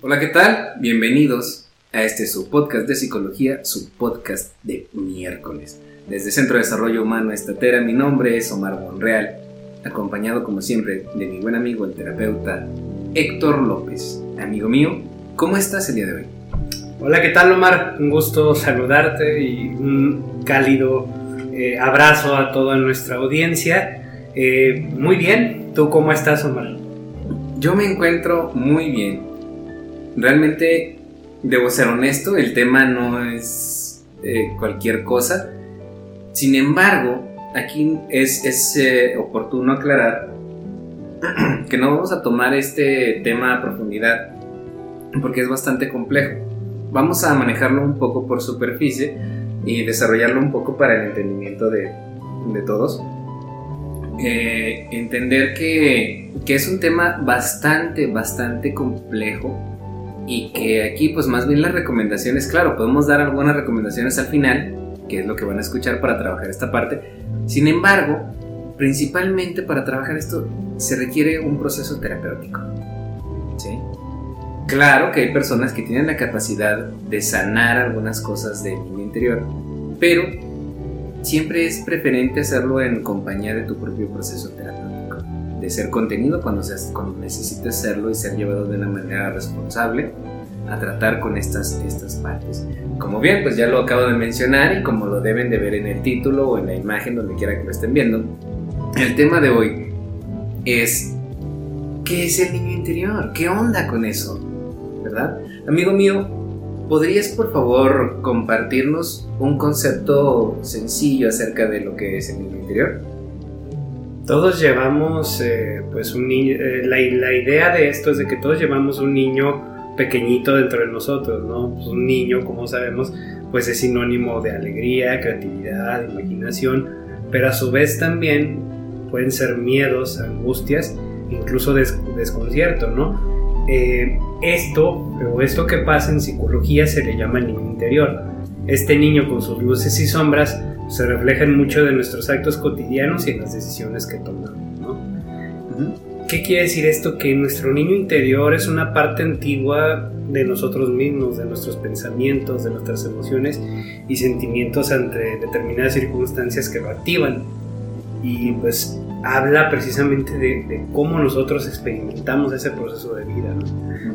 Hola, ¿qué tal? Bienvenidos a este su podcast de psicología, su podcast de miércoles. Desde Centro de Desarrollo Humano Estatera, mi nombre es Omar Monreal, acompañado como siempre de mi buen amigo el terapeuta Héctor López. Amigo mío, ¿cómo estás el día de hoy? Hola, ¿qué tal Omar? Un gusto saludarte y un cálido eh, abrazo a toda nuestra audiencia. Eh, muy bien, ¿tú cómo estás Omar? Yo me encuentro muy bien. Realmente, debo ser honesto, el tema no es eh, cualquier cosa. Sin embargo, aquí es, es oportuno aclarar que no vamos a tomar este tema a profundidad porque es bastante complejo. Vamos a manejarlo un poco por superficie y desarrollarlo un poco para el entendimiento de, de todos. Eh, entender que, que, es un tema bastante, bastante complejo y que aquí pues más bien las recomendaciones, claro, podemos dar algunas recomendaciones al final, que es lo que van a escuchar para trabajar esta parte. Sin embargo, principalmente para trabajar esto se requiere un proceso terapéutico. ¿sí? Claro que hay personas que tienen la capacidad de sanar algunas cosas de mi interior, pero siempre es preferente hacerlo en compañía de tu propio proceso terapéutico, de ser contenido cuando, seas, cuando necesites serlo y ser llevado de una manera responsable a tratar con estas, estas partes. Como bien, pues ya lo acabo de mencionar y como lo deben de ver en el título o en la imagen donde quiera que lo estén viendo, el tema de hoy es ¿qué es el niño interior? ¿Qué onda con eso? ¿Verdad? Amigo mío, ¿podrías por favor compartirnos un concepto sencillo acerca de lo que es el niño interior? Todos llevamos, eh, pues, un niño, eh, la, idea de esto es de que todos llevamos un niño pequeñito dentro de nosotros, ¿no? Pues un niño, como sabemos, pues es sinónimo de alegría, creatividad, imaginación, pero a su vez también pueden ser miedos, angustias, incluso desconcierto, ¿no? Eh, esto, o esto que pasa en psicología se le llama niño interior. Este niño con sus luces y sombras se refleja en muchos de nuestros actos cotidianos y en las decisiones que tomamos, ¿no? ¿Qué quiere decir esto? Que nuestro niño interior es una parte antigua de nosotros mismos, de nuestros pensamientos, de nuestras emociones y sentimientos ante determinadas circunstancias que lo activan y pues habla precisamente de, cómo nosotros experimentamos ese proceso de vida.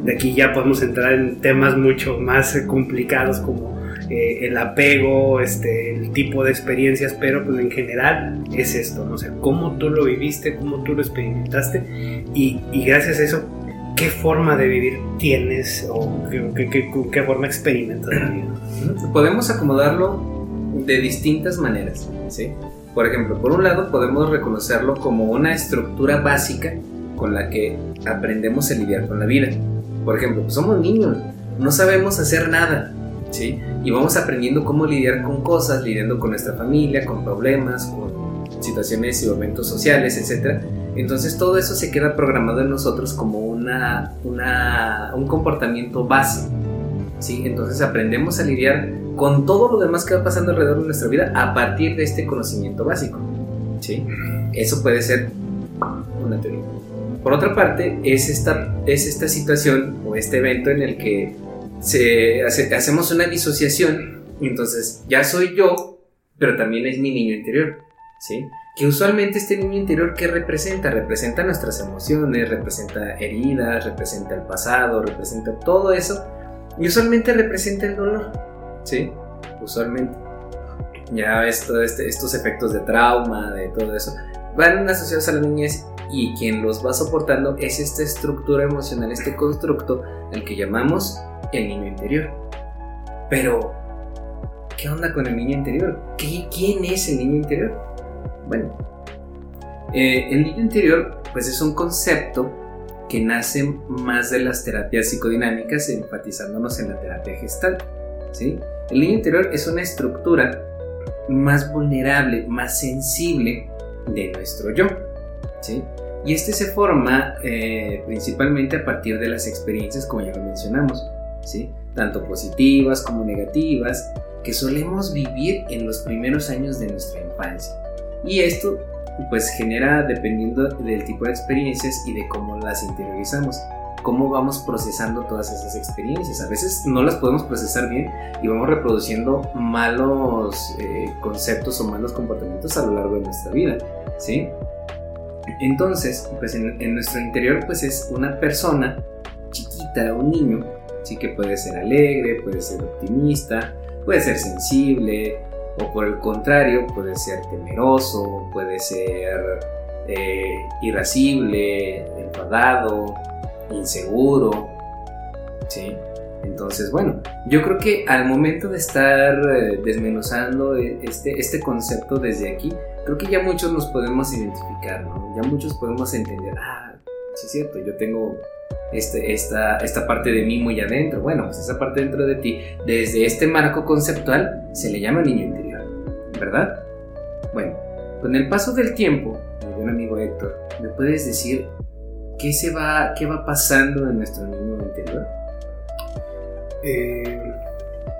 De aquí ya podemos entrar en temas mucho más complicados como el apego, este, el tipo de experiencias, pero pues en general es esto, ¿no? o cómo tú lo viviste, cómo tú lo experimentaste y, gracias a eso, qué forma de vivir tienes o qué, forma experimentas. Podemos acomodarlo de distintas maneras, ¿sí? Por ejemplo, por un lado podemos reconocerlo como una estructura básica con la que aprendemos a lidiar con la vida. Por ejemplo, pues somos niños, no sabemos hacer nada, ¿sí? Y vamos aprendiendo cómo lidiar con cosas, lidiando con nuestra familia, con problemas, con situaciones y momentos sociales, etc. Entonces todo eso se queda programado en nosotros como una, un comportamiento base, ¿sí? Entonces aprendemos a lidiar con todo lo demás que va pasando alrededor de nuestra vida a partir de este conocimiento básico. ¿sí? Eso puede ser una teoría. Por otra parte, es esta, es esta situación o este evento en el que se hacemos una disociación, entonces ya soy yo, pero también es mi niño interior. ¿sí? Que usualmente este niño interior, ¿qué representa? Representa nuestras emociones, representa heridas, representa el pasado, representa todo eso, y usualmente representa el dolor. ¿sí? Usualmente. Ya este, estos efectos de trauma, de todo eso, van asociados a la niñez y quien los va soportando es esta estructura emocional, este constructo, el que llamamos el niño interior. Pero, ¿qué onda con el niño interior? ¿Quién es el niño interior? Bueno, eh, el niño interior pues es un concepto que nace más de las terapias psicodinámicas enfatizándonos en la terapia gestal. ¿sí? El niño interior es una estructura más vulnerable, más sensible de nuestro yo. ¿sí? Y este se forma eh, principalmente a partir de las experiencias, como ya lo mencionamos, ¿sí? tanto positivas como negativas, que solemos vivir en los primeros años de nuestra infancia. Y esto pues genera dependiendo del tipo de experiencias y de cómo las interiorizamos. cómo vamos procesando todas esas experiencias. A veces no las podemos procesar bien y vamos reproduciendo malos eh, conceptos o malos comportamientos a lo largo de nuestra vida, ¿sí? Entonces, pues en, nuestro interior pues es una persona chiquita, un niño, sí que puede ser alegre, puede ser optimista, puede ser sensible, o por el contrario, puede ser temeroso, puede ser eh, enfadado, inseguro, ¿sí? Entonces, bueno, yo creo que al momento de estar eh, desmenuzando e, este, este concepto desde aquí, creo que ya muchos nos podemos identificar, ¿no? Ya muchos podemos entender, ah, sí es cierto, yo tengo este, esta, esta parte de mí muy adentro. Bueno, pues esa parte dentro de ti, desde este marco conceptual, se le llama niño interior, ¿verdad? Bueno, con el paso del tiempo, mi buen amigo Héctor, ¿me puedes decir qué se va, qué va pasando en nuestro niño interior? Eh,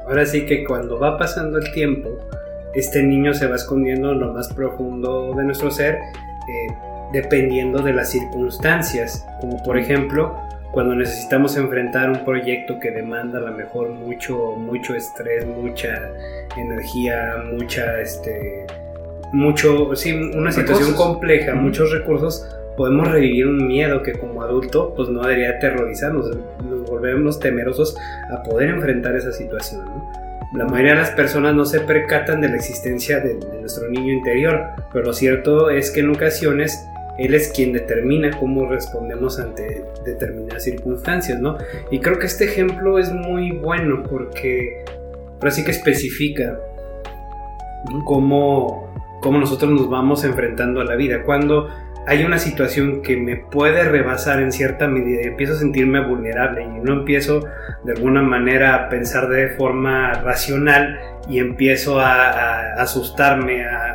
ahora sí que cuando va pasando el tiempo, este niño se va escondiendo en lo más profundo de nuestro ser, eh, dependiendo de las circunstancias, como por ejemplo cuando necesitamos enfrentar un proyecto que demanda a lo mejor mucho, mucho estrés, mucha energía, mucha, este, mucho, sí, una situación compleja, muchos recursos, podemos revivir un miedo que como adulto pues no debería aterrorizarnos, nos volvemos temerosos a poder enfrentar esa situación. La mayoría de las personas no se percatan de la existencia de, nuestro niño interior, pero lo cierto es que en ocasiones él es quien determina cómo respondemos ante determinadas circunstancias, ¿no? Y creo que este ejemplo es muy bueno porque ahora sí que especifica cómo, cómo nosotros nos vamos enfrentando a la vida. Cuando hay una situación que me puede rebasar en cierta medida y empiezo a sentirme vulnerable y no empiezo de alguna manera a pensar de forma racional y empiezo a, asustarme, a,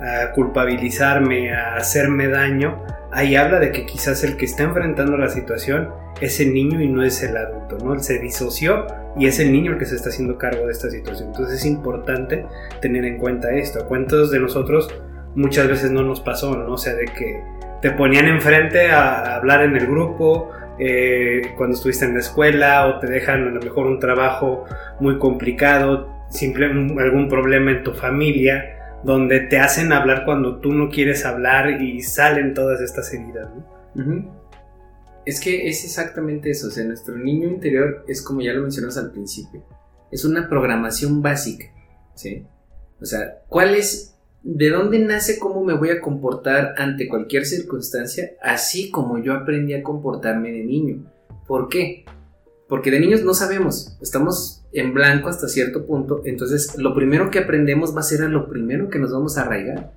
a, culpabilizarme, a hacerme daño, ahí habla de que quizás el que está enfrentando la situación es el niño y no es el adulto, ¿no? Él se disoció y es el niño el que se está haciendo cargo de esta situación. Entonces es importante tener en cuenta esto. ¿A cuántos de nosotros muchas veces no nos pasó, ¿no? O sea, de que te ponían enfrente a hablar en el grupo, eh, cuando estuviste en la escuela, o te dejan a lo mejor un trabajo muy complicado, simple, algún problema en tu familia, donde te hacen hablar cuando tú no quieres hablar y salen todas estas heridas, ¿no? Es que es exactamente eso, nuestro niño interior es como ya lo mencionamos al principio, es una programación básica, ¿sí? O sea, ¿cuál es de dónde nace cómo me voy a comportar ante cualquier circunstancia, así como yo aprendí a comportarme de niño. ¿Por qué? Porque de niños no sabemos, estamos en blanco hasta cierto punto, entonces lo primero que aprendemos va a ser a lo primero que nos vamos a arraigar,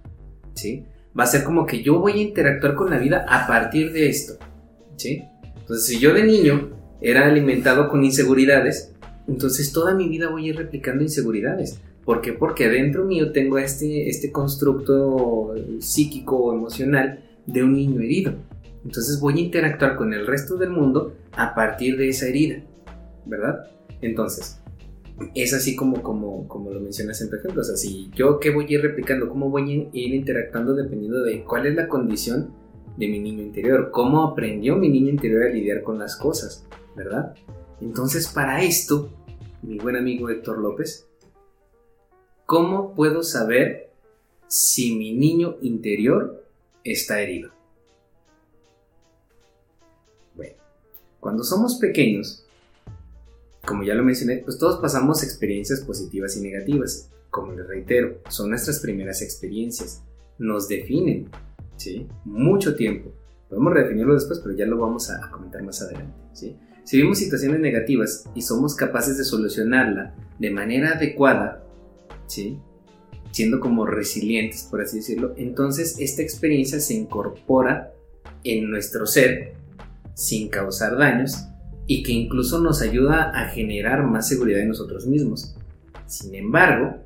¿sí? Va a ser como que yo voy a interactuar con la vida a partir de esto, ¿sí? Entonces si yo de niño era alimentado con inseguridades, entonces toda mi vida voy a ir replicando inseguridades. ¿Por qué? Porque dentro mío tengo este, este constructo psíquico o emocional de un niño herido. Entonces voy a interactuar con el resto del mundo a partir de esa herida, ¿verdad? Entonces, es así como, como, como lo mencionas en tu ejemplo. O sea, si yo qué voy a ir replicando, cómo voy a ir interactuando dependiendo de cuál es la condición de mi niño interior, cómo aprendió mi niño interior a lidiar con las cosas, ¿verdad? Entonces, para esto, mi buen amigo Héctor López ¿Cómo puedo saber si mi niño interior está herido? Bueno, cuando somos pequeños, como ya lo mencioné, pues todos pasamos experiencias positivas y negativas. Como les reitero, son nuestras primeras experiencias. Nos definen, ¿sí? Mucho tiempo. Podemos redefinirlo después, pero ya lo vamos a comentar más adelante, ¿sí? Si vimos situaciones negativas y somos capaces de solucionarla de manera adecuada, ¿sí? Siendo como resilientes, por así decirlo, entonces esta experiencia se incorpora en nuestro ser sin causar daños y que incluso nos ayuda a generar más seguridad en nosotros mismos. Sin embargo,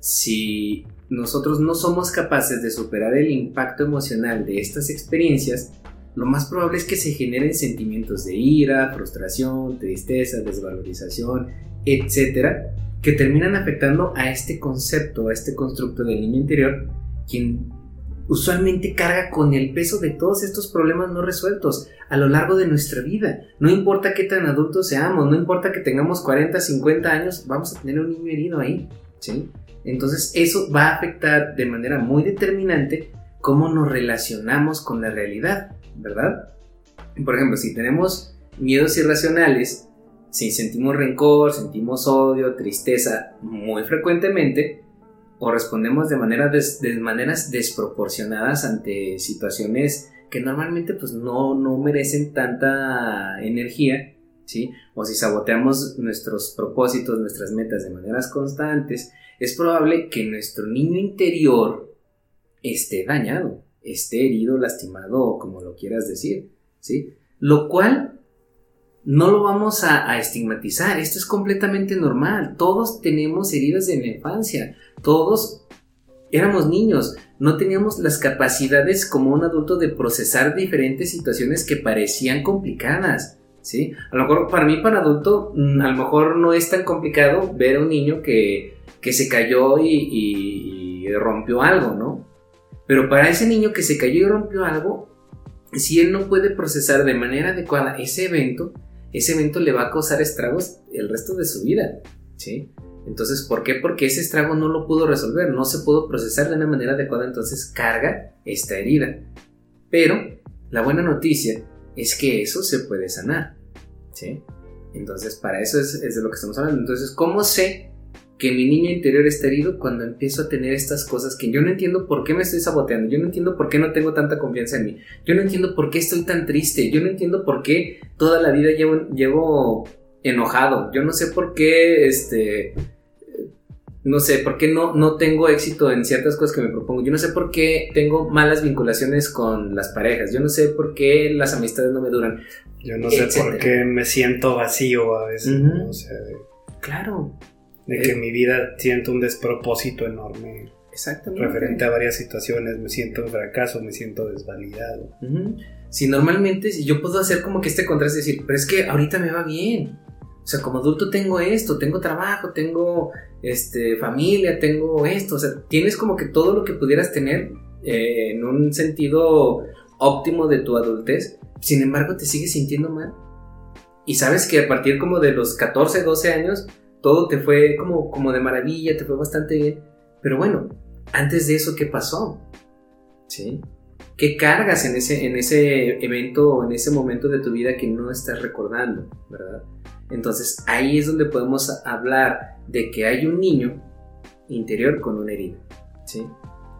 si nosotros no somos capaces de superar el impacto emocional de estas experiencias, lo más probable es que se generen sentimientos de ira, frustración, tristeza, desvalorización, etcétera, que terminan afectando a este concepto, a este constructo del niño interior, quien usualmente carga con el peso de todos estos problemas no resueltos a lo largo de nuestra vida. No importa qué tan adultos seamos, no importa que tengamos 40, 50 años, vamos a tener un niño herido ahí, ¿sí? Entonces eso va a afectar de manera muy determinante cómo nos relacionamos con la realidad, ¿verdad? Por ejemplo, si tenemos miedos irracionales, si sentimos rencor, sentimos odio, tristeza muy frecuentemente, o respondemos de, manera de maneras desproporcionadas ante situaciones que normalmente pues no, no merecen tanta energía, ¿sí? O si saboteamos nuestros propósitos, nuestras metas de maneras constantes, es probable que nuestro niño interior esté dañado, esté herido, lastimado o como lo quieras decir, ¿sí? Lo cual no lo vamos a, estigmatizar, esto es completamente normal, todos tenemos heridas en la infancia, todos éramos niños, no teníamos las capacidades como un adulto de procesar diferentes situaciones que parecían complicadas, ¿sí? A lo mejor para mí, para adulto, mm, a lo mejor no es tan complicado ver a un niño que, que se cayó y, y rompió algo, ¿no? Pero para ese niño que se cayó y rompió algo, si él no puede procesar de manera adecuada ese evento, ese evento le va a causar estragos el resto de su vida, ¿sí? Entonces, ¿por qué? Porque ese estrago no lo pudo resolver, no se pudo procesar de una manera adecuada, entonces carga esta herida. Pero la buena noticia es que eso se puede sanar, ¿sí? Entonces, para eso es, es de lo que estamos hablando. Entonces, ¿cómo sé que mi niño interior está herido cuando empiezo a tener estas cosas que yo no entiendo por qué me estoy saboteando, yo no entiendo por qué no tengo tanta confianza en mí, yo no entiendo por qué estoy tan triste, yo no entiendo por qué toda la vida llevo, llevo enojado, yo no sé por qué, este, no sé, por qué no, no tengo éxito en ciertas cosas que me propongo, yo no sé por qué tengo malas vinculaciones con las parejas, yo no sé por qué las amistades no me duran. Yo no sé por qué me siento vacío a veces, Claro de que mi vida siento un despropósito enorme. Exactamente. Referente a varias situaciones, me siento en fracaso, me siento desvalidado. Si normalmente, si yo puedo hacer como que este contraste, decir, pero es que ahorita me va bien. O sea, como adulto tengo esto, tengo trabajo, tengo este, familia, tengo esto. O sea, tienes como que todo lo que pudieras tener eh, en un sentido óptimo de tu adultez. Sin embargo, te sigues sintiendo mal. Y sabes que a partir como de los 14, 12 años, todo te fue como, como de maravilla, te fue bastante bien. Pero bueno, antes de eso, ¿qué pasó? ¿Sí? ¿Qué cargas en ese, en ese evento o en ese momento de tu vida que no estás recordando, verdad? Entonces ahí es donde podemos hablar de que hay un niño interior con una herida, ¿sí?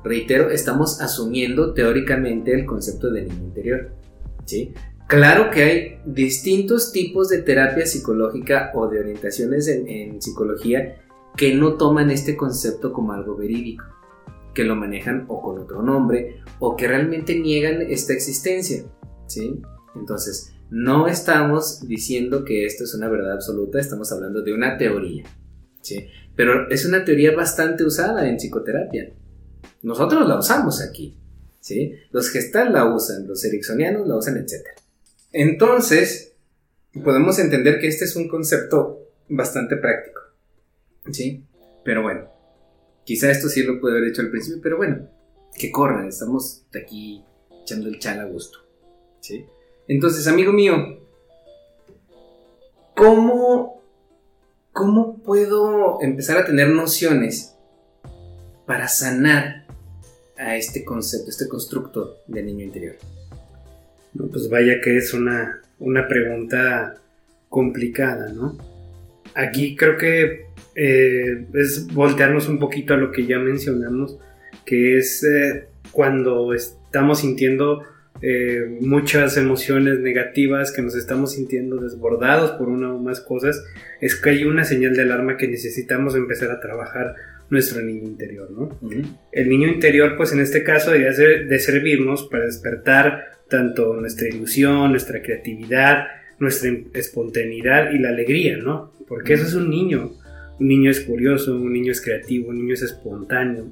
Reitero, estamos asumiendo teóricamente el concepto de niño interior, ¿sí? Claro que hay distintos tipos de terapia psicológica o de orientaciones en, psicología que no toman este concepto como algo verídico, que lo manejan o con otro nombre o que realmente niegan esta existencia, ¿sí? Entonces, no estamos diciendo que esto es una verdad absoluta, estamos hablando de una teoría, ¿sí? Pero es una teoría bastante usada en psicoterapia. Nosotros la usamos aquí, ¿sí? Los gestal la usan, los ericksonianos la usan, etcétera. Entonces, podemos entender que este es un concepto bastante práctico. ¿Sí? Pero bueno, quizá esto sí lo pude haber hecho al principio, pero bueno, que corran, estamos aquí echando el chal a gusto. ¿Sí? Entonces, amigo mío, ¿cómo, ¿cómo puedo empezar a tener nociones para sanar a este concepto, este constructo del niño interior? Pues vaya que es una, una pregunta complicada, ¿no? Aquí creo que eh, es voltearnos un poquito a lo que ya mencionamos, que es eh, cuando estamos sintiendo eh, muchas emociones negativas, que nos estamos sintiendo desbordados por una o más cosas, es que hay una señal de alarma que necesitamos empezar a trabajar nuestro niño interior, ¿no? El niño interior, pues en este caso, debería de servirnos para despertar tanto nuestra ilusión, nuestra creatividad, nuestra espontaneidad y la alegría, ¿no? Porque eso es un niño. Un niño es curioso, un niño es creativo, un niño es espontáneo,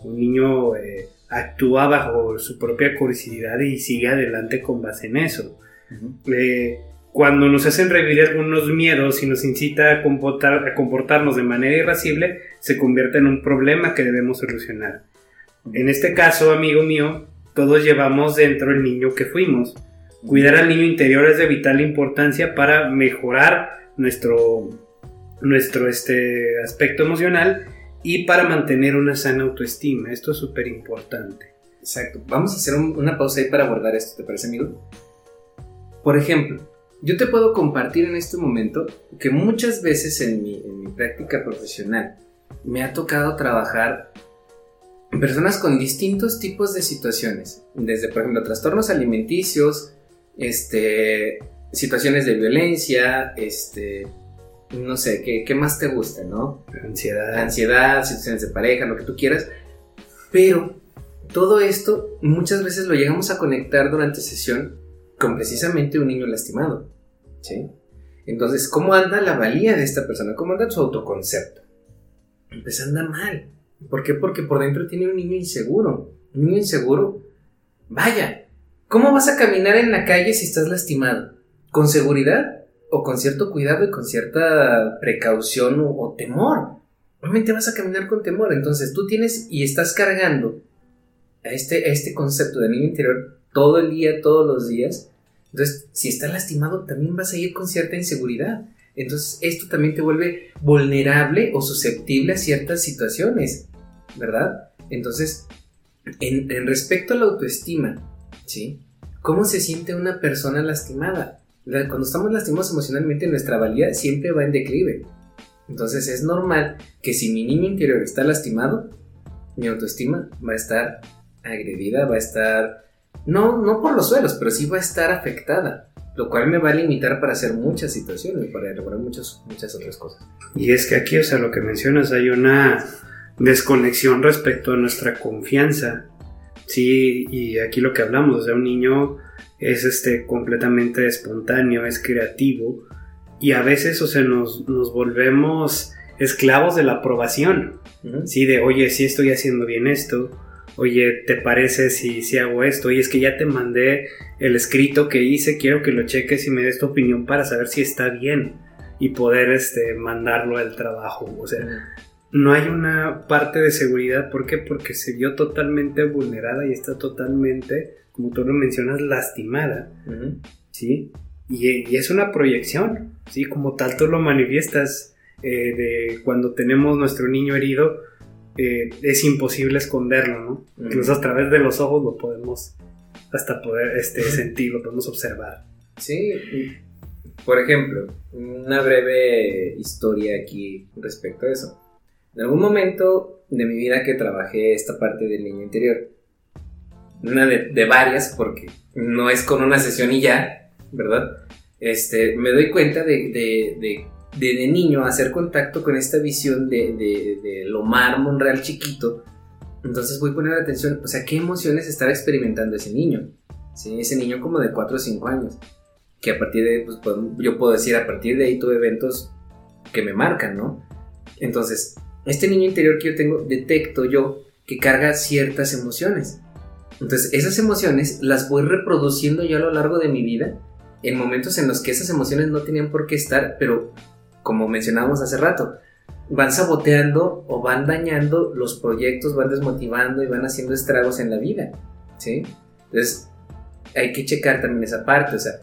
un niño eh, actúa bajo su propia curiosidad y sigue adelante con base en eso. Eh, cuando nos hacen revivir algunos miedos y nos incita a, comportar, a comportarnos de manera irascible, se convierte en un problema que debemos solucionar. En este caso, amigo mío, todos llevamos dentro el niño que fuimos. Cuidar al niño interior es de vital importancia para mejorar nuestro, nuestro este, aspecto emocional y para mantener una sana autoestima. Esto es súper importante. Exacto. Vamos a hacer una pausa ahí para abordar esto, ¿te parece, amigo? Por ejemplo, yo te puedo compartir en este momento que muchas veces en mi, en mi práctica profesional me ha tocado trabajar personas con distintos tipos de situaciones, desde por ejemplo trastornos alimenticios, este, situaciones de violencia, este, no sé, ¿qué, ¿qué, más te gusta, no? Ansiedad. Ansiedad, situaciones de pareja, lo que tú quieras. Pero todo esto muchas veces lo llegamos a conectar durante sesión con precisamente un niño lastimado, ¿sí? Entonces, ¿cómo anda la valía de esta persona? ¿Cómo anda su autoconcepto? Pues anda mal. ¿Por qué? Porque por dentro tiene un niño inseguro. Un niño inseguro, vaya, ¿cómo vas a caminar en la calle si estás lastimado? ¿Con seguridad? ¿O con cierto cuidado y con cierta precaución o, temor? Obviamente vas a caminar con temor. Entonces tú tienes y estás cargando a este, a este concepto de niño interior todo el día, todos los días. Entonces, si estás lastimado, también vas a ir con cierta inseguridad. Entonces esto también te vuelve vulnerable o susceptible a ciertas situaciones, ¿verdad? Entonces, en, respecto a la autoestima, ¿sí? ¿Cómo se siente una persona lastimada? Cuando estamos lastimados emocionalmente, nuestra valía siempre va en declive. Entonces es normal que si mi niño interior está lastimado, mi autoestima va a estar agredida, va a estar, no, no por los suelos, pero sí va a estar afectada lo cual me va a limitar para hacer muchas situaciones, para elaborar muchas, muchas otras cosas. Y es que aquí, o sea, lo que mencionas, hay una desconexión respecto a nuestra confianza. Sí, y aquí lo que hablamos, o sea, un niño es este completamente espontáneo, es creativo y a veces, o sea, nos, nos volvemos esclavos de la aprobación, sí, de, oye, sí estoy haciendo bien esto, oye, ¿te parece si, si hago esto? Y es que ya te mandé el escrito que hice, quiero que lo cheques y me des tu opinión para saber si está bien y poder este, mandarlo al trabajo. O sea, no hay una parte de seguridad. ¿Por qué? Porque se vio totalmente vulnerada y está totalmente, como tú lo mencionas, lastimada. ¿Sí? Y, es una proyección, ¿sí? Como tal tú lo manifiestas eh, de cuando tenemos nuestro niño herido eh, es imposible esconderlo, ¿no? Incluso a través de los ojos lo podemos hasta poder este, sentirlo, podemos observar. Sí, por ejemplo, una breve historia aquí respecto a eso. En algún momento de mi vida que trabajé esta parte del niño interior, una de, varias, porque no es con una sesión y ya, ¿verdad? Este, me doy cuenta de, de de, niño hacer contacto con esta visión de, de, de Lomar Monreal chiquito, entonces voy a poner atención, o sea, qué emociones estaba experimentando ese niño, ¿sí? ese niño como de 4 o 5 años, que a partir de, pues yo puedo decir, a partir de ahí tuve eventos que me marcan, ¿no? Entonces, este niño interior que yo tengo, detecto yo que carga ciertas emociones. Entonces, esas emociones las voy reproduciendo yo a lo largo de mi vida en momentos en los que esas emociones no tenían por qué estar, pero como mencionábamos hace rato, van saboteando o van dañando los proyectos, van desmotivando y van haciendo estragos en la vida, ¿sí? Entonces, hay que checar también esa parte, o sea,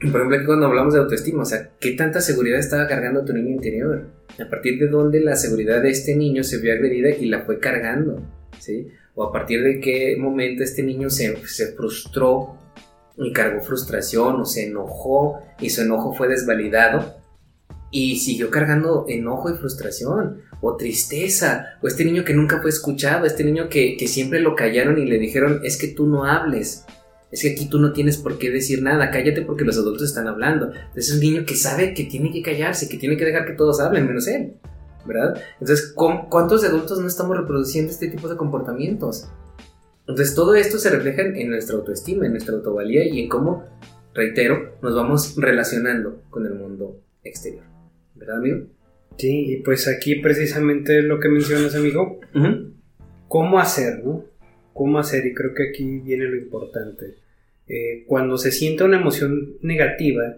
por ejemplo, aquí cuando hablamos de autoestima, o sea, ¿qué tanta seguridad estaba cargando tu niño interior? A partir de dónde la seguridad de este niño se vio agredida y la fue cargando, ¿sí? O a partir de qué momento este niño se, se frustró y cargó frustración o se enojó y su enojo fue desvalidado y siguió cargando enojo y frustración, o tristeza, o este niño que nunca fue escuchado, este niño que, siempre lo callaron y le dijeron, es que tú no hables, es que aquí tú no tienes por qué decir nada, cállate porque los adultos están hablando. Entonces es un niño que sabe que tiene que callarse, que tiene que dejar que todos hablen, menos él, ¿verdad? Entonces, ¿cuántos adultos no estamos reproduciendo este tipo de comportamientos? Entonces todo esto se refleja en nuestra autoestima, en nuestra autovalía y en cómo, reitero, nos vamos relacionando con el mundo exterior. ¿Verdad, amigo? Sí, y pues aquí precisamente lo que mencionas, amigo, cómo hacer, ¿no? Cómo hacer, y creo que aquí viene lo importante. Eh, cuando se siente una emoción negativa,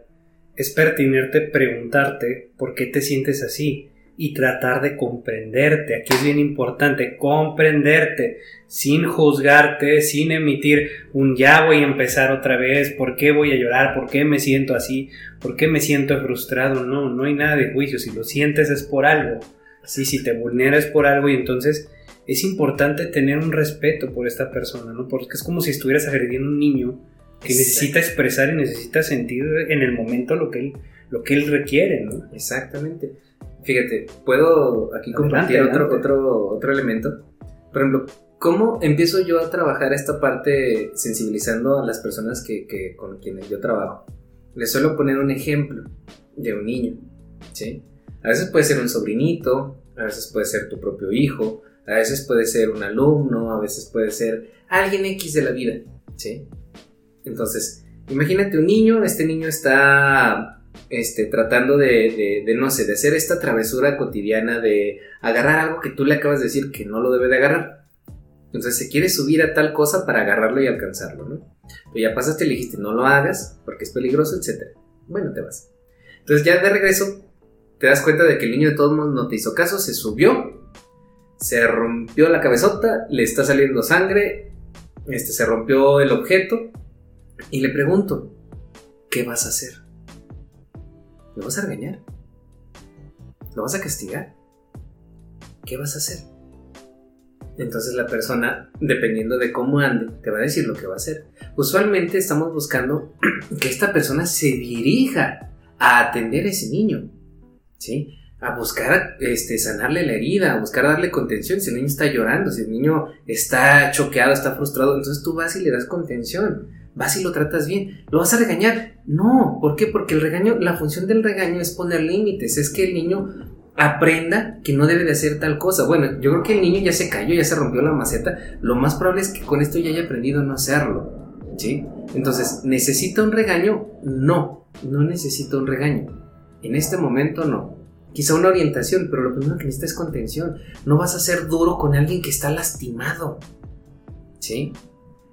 es pertinente preguntarte por qué te sientes así, y tratar de comprenderte. Aquí es bien importante comprenderte sin juzgarte, sin emitir un ya voy a empezar otra vez, ¿por qué voy a llorar? ¿Por qué me siento así? ¿Por qué me siento frustrado? No, no hay nada de juicio. Si lo sientes es por algo. Así, si te vulneras por algo y entonces es importante tener un respeto por esta persona, ¿no? Porque es como si estuvieras agrediendo a un niño que necesita expresar y necesita sentir en el momento lo que él, lo que él requiere, ¿no? Exactamente. Fíjate, puedo aquí compartir Otro, otro, otro elemento. Por ejemplo, ¿cómo empiezo yo a trabajar esta parte sensibilizando a las personas que, que, con quienes yo trabajo? Les suelo poner un ejemplo de un niño, ¿sí? A veces puede ser un sobrinito, a veces puede ser tu propio hijo, a veces puede ser un alumno, a veces puede ser alguien X de la vida, ¿sí? Entonces, imagínate un niño, este niño está este, tratando de, no sé, de hacer esta travesura cotidiana de agarrar algo que tú le acabas de decir que no lo debe de agarrar. Entonces se quiere subir a tal cosa para agarrarlo y alcanzarlo, ¿no? Pero ya pasaste y le dijiste, no lo hagas porque es peligroso, etc. Bueno, te vas. Entonces ya de regreso te das cuenta de que el niño de todos modos no te hizo caso, se subió se rompió la cabezota, le está saliendo sangre, este, se rompió el objeto y le pregunto, ¿qué vas a hacer? ¿Lo vas a regañar? ¿Lo vas a castigar? ¿Qué vas a hacer? Entonces la persona, dependiendo de cómo ande, te va a decir lo que va a hacer. Usualmente estamos buscando que esta persona se dirija a atender a ese niño. ¿Sí? a buscar este, sanarle la herida, a buscar darle contención. Si el niño está llorando, si el niño está choqueado, está frustrado, entonces tú vas y le das contención. Vas y lo tratas bien. ¿Lo vas a regañar? No. ¿Por qué? Porque el regaño, la función del regaño es poner límites. Es que el niño aprenda que no debe de hacer tal cosa. Bueno, yo creo que el niño ya se cayó, ya se rompió la maceta. Lo más probable es que con esto ya haya aprendido a no hacerlo. ¿Sí? Entonces, ¿necesita un regaño? No, no necesita un regaño. En este momento no quizá una orientación, pero lo primero que necesitas es contención. No vas a ser duro con alguien que está lastimado. ¿Sí?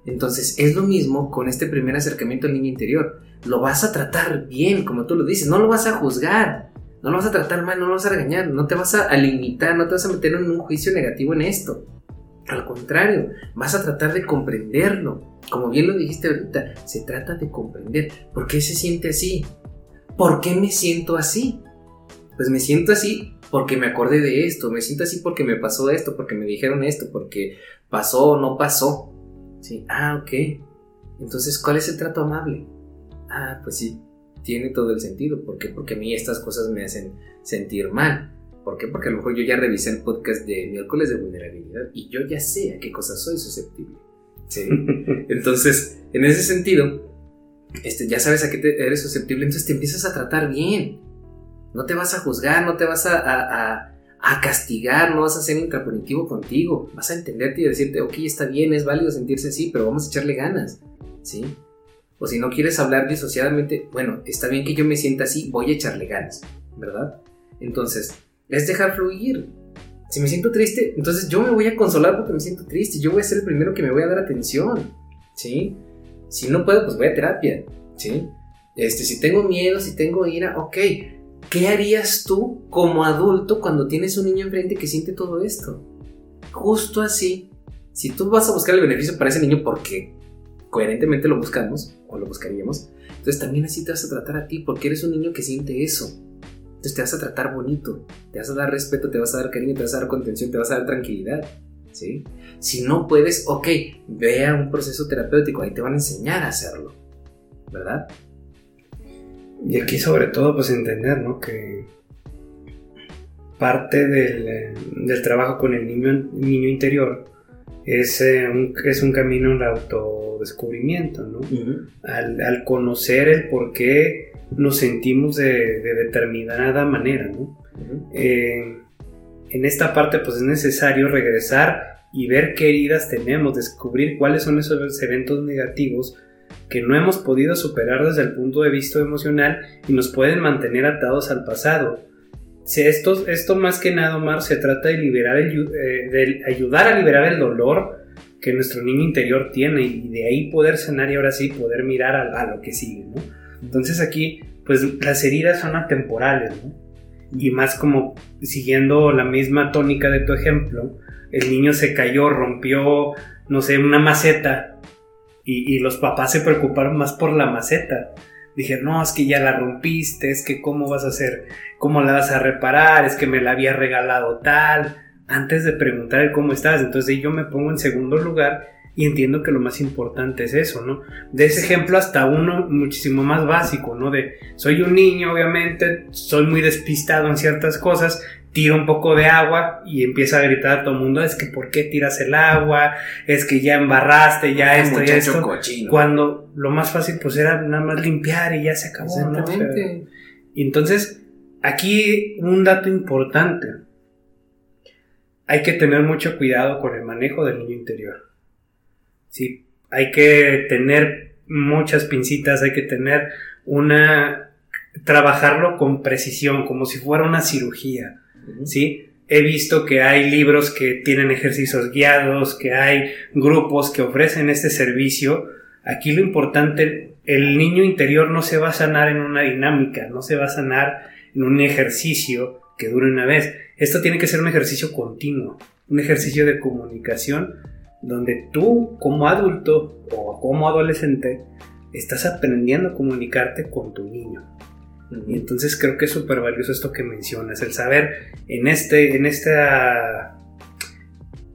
Entonces es lo mismo con este primer acercamiento al niño interior. Lo vas a tratar bien, como tú lo dices, no lo vas a juzgar, no lo vas a tratar mal, no lo vas a regañar, no te vas a, limitar, no te vas a meter en un juicio negativo en esto. Al contrario, vas a tratar de comprenderlo. Como bien lo dijiste ahorita, se trata de comprender por qué se siente así, por qué me siento así pues me siento así porque me acordé de esto, me siento así porque me pasó esto, porque me dijeron esto, porque pasó o no pasó. Sí, ah, ok. Entonces, ¿cuál es el trato amable? Ah, pues sí, tiene todo el sentido. ¿Por qué? Porque a mí estas cosas me hacen sentir mal. ¿Por qué? Porque a lo mejor yo ya revisé el podcast de miércoles de vulnerabilidad y yo ya sé a qué cosas soy susceptible. ¿Sí? Entonces, en ese sentido, este, ya sabes a qué eres susceptible, entonces te empiezas a tratar bien. No te vas a juzgar, no te vas a, castigar, no vas a ser intrapunitivo contigo. Vas a entenderte y decirte, ok, está bien, es válido sentirse así, pero vamos a echarle ganas, ¿sí? O si no quieres hablar disociadamente, bueno, está bien que yo me sienta así, voy a echarle ganas, ¿verdad? Entonces, es dejar fluir. Si me siento triste, entonces yo me voy a consolar porque me siento triste. Yo voy a ser el primero que me voy a dar atención, ¿sí? Si no puedo, pues voy a terapia, ¿sí? Este, si tengo miedo, si tengo ira, ok, ¿Qué harías tú como adulto cuando tienes un niño enfrente que siente todo esto? Justo así, si tú vas a buscar el beneficio para ese niño porque coherentemente lo buscamos o lo buscaríamos, entonces también así te vas a tratar a ti porque eres un niño que siente eso. Entonces te vas a tratar bonito, te vas a dar respeto, te vas a dar cariño, te vas a dar contención, te vas a dar tranquilidad. ¿sí? Si no puedes, ok, ve a un proceso terapéutico, ahí te van a enseñar a hacerlo, ¿verdad? Y aquí sobre todo pues entender, ¿no? Que parte del, del trabajo con el niño, niño interior es, eh, un, es un camino de autodescubrimiento, ¿no? al, al, conocer el por qué nos sentimos de, de determinada manera, ¿no? Eh, en esta parte pues es necesario regresar y ver qué heridas tenemos, descubrir cuáles son esos eventos negativos que no hemos podido superar desde el punto de vista emocional y nos pueden mantener atados al pasado. Esto, esto más que nada, Omar, se trata de, liberar el, eh, ayudar a liberar el dolor que nuestro niño interior tiene y de ahí poder sanar y ahora sí poder mirar a, lo que sigue, Entonces aquí, pues las heridas son atemporales, Y más como siguiendo la misma tónica de tu ejemplo, el niño se cayó, rompió, no sé, una maceta y, los papás se preocuparon más por la maceta. Dijeron, no, es que ya la rompiste, es que cómo vas a hacer, cómo la vas a reparar, es que me la había regalado tal, antes de preguntar cómo estás. Entonces yo me pongo en segundo lugar y entiendo que lo más importante es eso, ¿no? De ese ejemplo hasta uno muchísimo más básico, ¿no? De soy un niño, obviamente, soy muy despistado en ciertas cosas, tiro un poco de agua y empieza a gritar a todo el mundo, es que ¿por qué tiras el agua? Es que ya embarraste, ya esto, ya esto. Cochino. Cuando lo más fácil pues era nada más limpiar y ya se acabó. ¿no? Exactamente. Y entonces, aquí un dato importante. Hay que tener mucho cuidado con el manejo del niño interior. Sí, hay que tener muchas pincitas, hay que tener una trabajarlo con precisión, como si fuera una cirugía. ¿Sí? He visto que hay libros que tienen ejercicios guiados, que hay grupos que ofrecen este servicio. Aquí lo importante, el niño interior no se va a sanar en una dinámica, no se va a sanar en un ejercicio que dure una vez. Esto tiene que ser un ejercicio continuo, un ejercicio de comunicación donde tú como adulto o como adolescente estás aprendiendo a comunicarte con tu niño. Y entonces creo que es súper valioso esto que mencionas, el saber en, este, en, esta,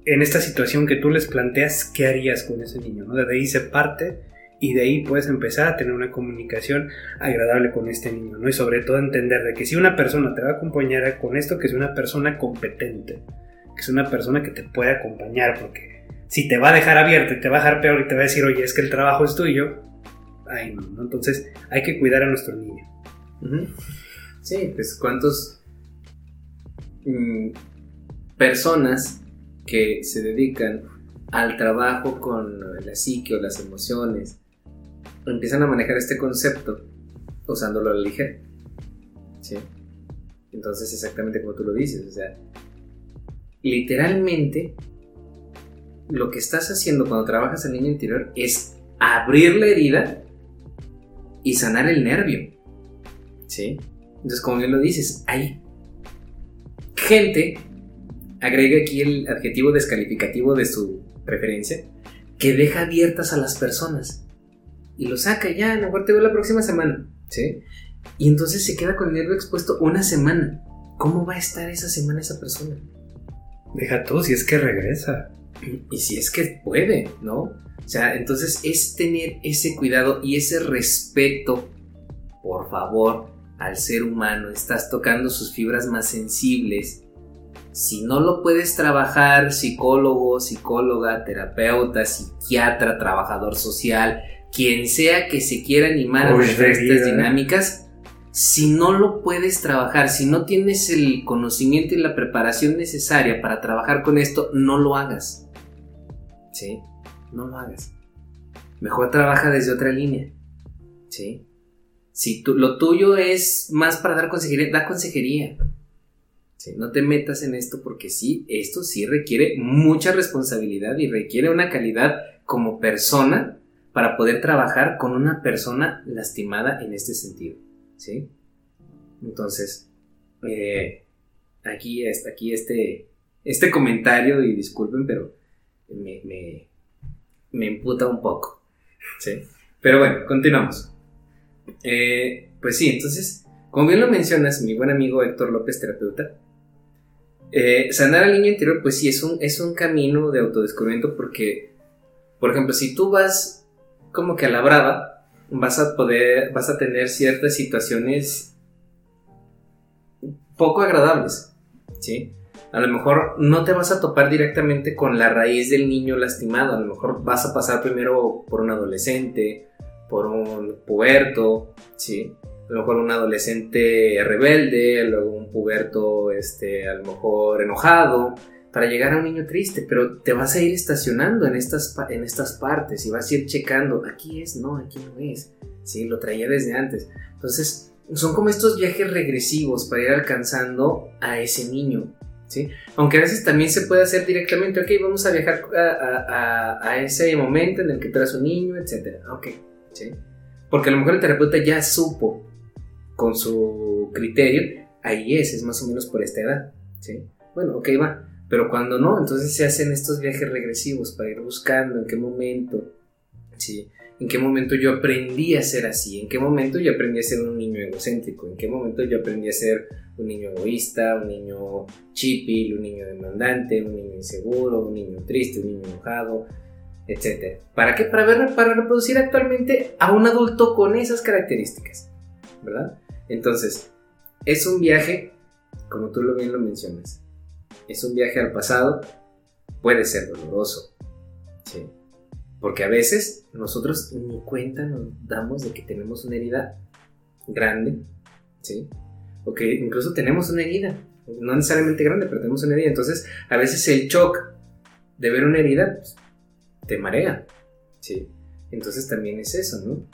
en esta situación que tú les planteas, qué harías con ese niño. De ahí se parte y de ahí puedes empezar a tener una comunicación agradable con este niño. ¿no? Y sobre todo entender de que si una persona te va a acompañar con esto, que es una persona competente, que es una persona que te puede acompañar, porque si te va a dejar abierto y te va a dejar peor y te va a decir, oye, es que el trabajo es tuyo, ay ¿no? Entonces hay que cuidar a nuestro niño. Sí, pues cuántos mm, personas que se dedican al trabajo con la psique o las emociones empiezan a manejar este concepto usándolo a la ligera. ¿Sí? Entonces, exactamente como tú lo dices, o sea, literalmente lo que estás haciendo cuando trabajas el niño interior es abrir la herida y sanar el nervio. ¿Sí? Entonces, como bien lo dices, hay gente, agrega aquí el adjetivo descalificativo de su preferencia, que deja abiertas a las personas y lo saca ya, a lo mejor te veo la próxima semana, ¿sí? Y entonces se queda con el nervio expuesto una semana. ¿Cómo va a estar esa semana esa persona? Deja tú si es que regresa. Y si es que puede, ¿no? O sea, entonces es tener ese cuidado y ese respeto, por favor, al ser humano, estás tocando sus fibras más sensibles. Si no lo puedes trabajar, psicólogo, psicóloga, terapeuta, psiquiatra, trabajador social, quien sea que se quiera animar a estas dinámicas, si no lo puedes trabajar, si no tienes el conocimiento y la preparación necesaria para trabajar con esto, no lo hagas. ¿Sí? No lo hagas. Mejor trabaja desde otra línea. ¿Sí? Si lo tuyo es más para dar consejería, da consejería. No te metas en esto porque sí, esto sí requiere mucha responsabilidad y requiere una calidad como persona para poder trabajar con una persona lastimada en este sentido. ¿sí? Entonces, eh, aquí, aquí este, este comentario, y disculpen, pero me, me, me imputa un poco. ¿sí? Pero bueno, continuamos. Eh, pues sí, entonces, como bien lo mencionas, mi buen amigo Héctor López, terapeuta, eh, sanar al niño interior, pues sí, es un, es un camino de autodescubrimiento porque, por ejemplo, si tú vas como que a la brava, vas a poder, vas a tener ciertas situaciones poco agradables, ¿sí? A lo mejor no te vas a topar directamente con la raíz del niño lastimado, a lo mejor vas a pasar primero por un adolescente, por un puberto, ¿sí? A lo mejor un adolescente rebelde, luego un puberto, este, a lo mejor enojado, para llegar a un niño triste, pero te vas a ir estacionando en estas, en estas partes y vas a ir checando, aquí es, no, aquí no es, ¿sí? Lo traía desde antes. Entonces, son como estos viajes regresivos para ir alcanzando a ese niño, ¿sí? Aunque a veces también se puede hacer directamente, ok, vamos a viajar a, a, a ese momento en el que traes un niño, etc. Ok, porque a lo mejor el terapeuta ya supo con su criterio ahí es, es más o menos por esta edad, ¿sí? Bueno, ok, va. Pero cuando no, entonces se hacen estos viajes regresivos para ir buscando en qué momento, ¿sí? En qué momento yo aprendí a ser así, en qué momento yo aprendí a ser un niño egocéntrico, en qué momento yo aprendí a ser un niño egoísta, un niño chipil, un niño demandante, un niño inseguro, un niño triste, un niño enojado, etc. ¿Para qué? Para, ver, para reproducir actualmente a un adulto con esas características, ¿verdad? Entonces, es un viaje, como tú bien lo mencionas, es un viaje al pasado, puede ser doloroso, ¿sí? Porque a veces nosotros ni cuenta nos damos de que tenemos una herida grande, ¿sí? O que incluso tenemos una herida, no necesariamente grande, pero tenemos una herida. Entonces, a veces el shock de ver una herida pues, te marea, ¿sí? Entonces también es eso, ¿no?